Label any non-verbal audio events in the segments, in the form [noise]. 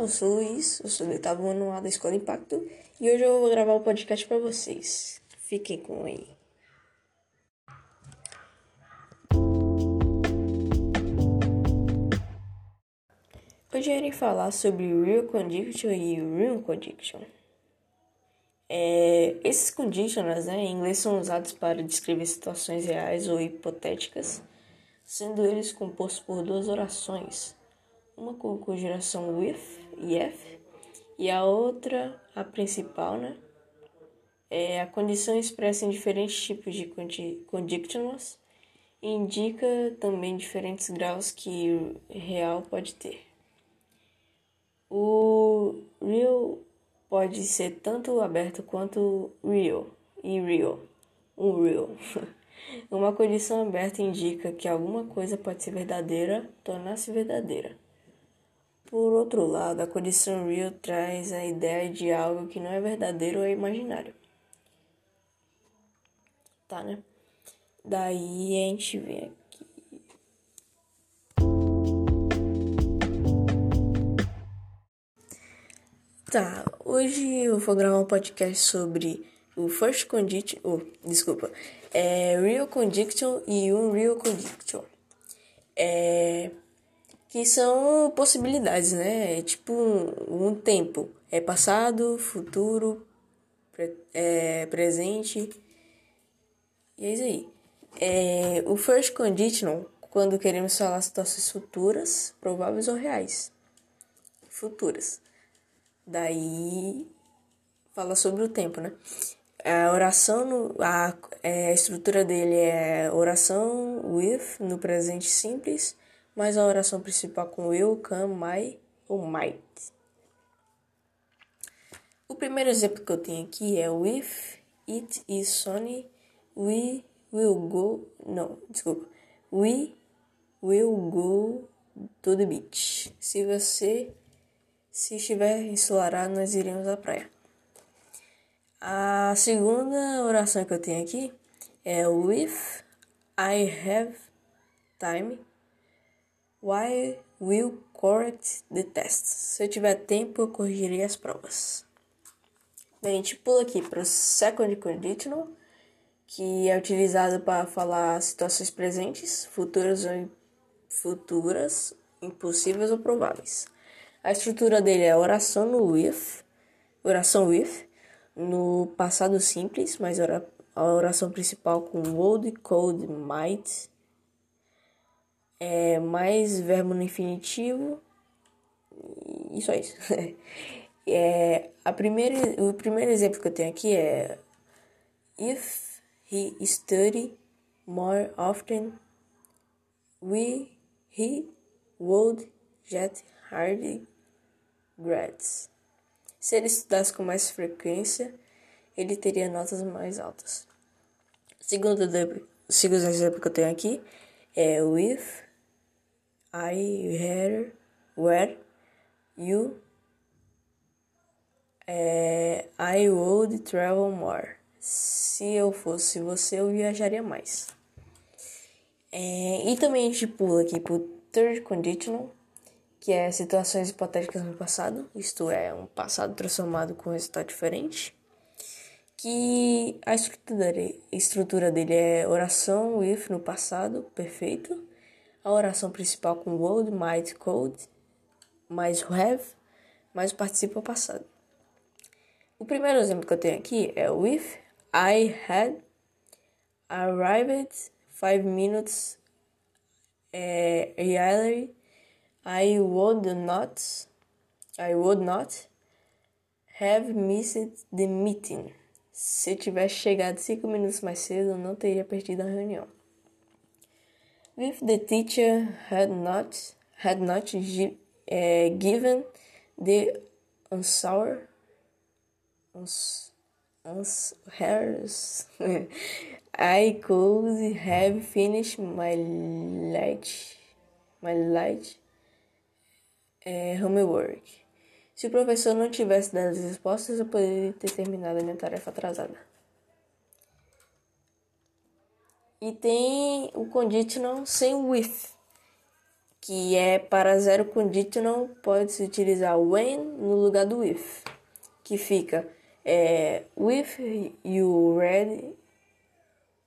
eu sou o Luiz, eu sou do oitavo ano da Escola Impacto e hoje eu vou gravar o um podcast para vocês. Fiquem com ele. Hoje eu irei falar sobre Real Condition e Real Condition. É, esses conditionals né, em inglês são usados para descrever situações reais ou hipotéticas, sendo eles compostos por duas orações uma com conjugação with e if, e a outra, a principal, né? É a condição expressa em diferentes tipos de conditionals indica também diferentes graus que real pode ter. O real pode ser tanto aberto quanto real e real. Um real. [laughs] Uma condição aberta indica que alguma coisa pode ser verdadeira, tornar-se verdadeira. Por outro lado, a condição real traz a ideia de algo que não é verdadeiro ou imaginário. Tá, né? Daí a gente vem aqui. Tá, hoje eu vou gravar um podcast sobre o First Condition. Oh, desculpa. É Real Condition e Unreal Condition. É que são possibilidades, né? É tipo um, um, tempo. É passado, futuro, pre, é, presente. E é isso aí. É, o first conditional, quando queremos falar situações futuras, prováveis ou reais. Futuras. Daí fala sobre o tempo, né? A oração, no, a, é, a estrutura dele é oração with no presente simples mas a oração principal com will, can, my ou might. O primeiro exemplo que eu tenho aqui é If it is sunny, we will go. Não, desculpa. We will go to the beach. Se você se estiver ensolarado, nós iremos à praia. A segunda oração que eu tenho aqui é If I have time, Why will correct the test? Se eu tiver tempo, eu corrigirei as provas. Daí a gente pula aqui para o second conditional, que é utilizado para falar situações presentes, futuras ou futuras, impossíveis ou prováveis. A estrutura dele é oração no with, oração with, no passado simples, mas a oração principal com would, could, might, é, mais verbo no infinitivo. E só isso. [laughs] é, a primeira, o primeiro exemplo que eu tenho aqui é If he study more often, we he would get hard grades. Se ele estudasse com mais frequência, ele teria notas mais altas. Segundo, segundo exemplo que eu tenho aqui é with I hear where you é, I would travel more. Se eu fosse você, eu viajaria mais. É, e também a gente pula aqui pro third conditional, que é situações hipotéticas no passado, isto é, um passado transformado com um resultado diferente. Que a estrutura dele, estrutura dele é oração with no passado, perfeito a oração principal com would, might, could, mais have, mais o participo passado. O primeiro exemplo que eu tenho aqui é with I had arrived five minutes é, early, I would not I would not have missed the meeting. Se tivesse chegado cinco minutos mais cedo, eu não teria perdido a reunião. If the teacher had not had not uh, given the answer, hers, [laughs] I could have finished my light my light uh, homework. Se o professor não tivesse dado as respostas, eu poderia ter terminado a minha tarefa atrasada. E tem o conditional sem with, que é para zero conditional, pode-se utilizar when no lugar do if, que fica é, with you read,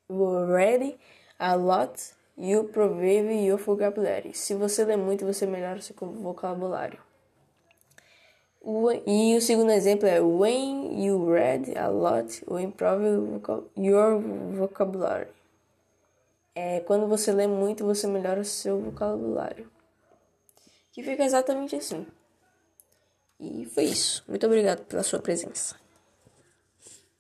you read a lot, you improve your vocabulary. Se você lê muito, você melhora seu vocabulário. E o segundo exemplo é when you read a lot, you improve your vocabulary. É, quando você lê muito, você melhora o seu vocabulário. Que fica exatamente assim. E foi isso. Muito obrigado pela sua presença.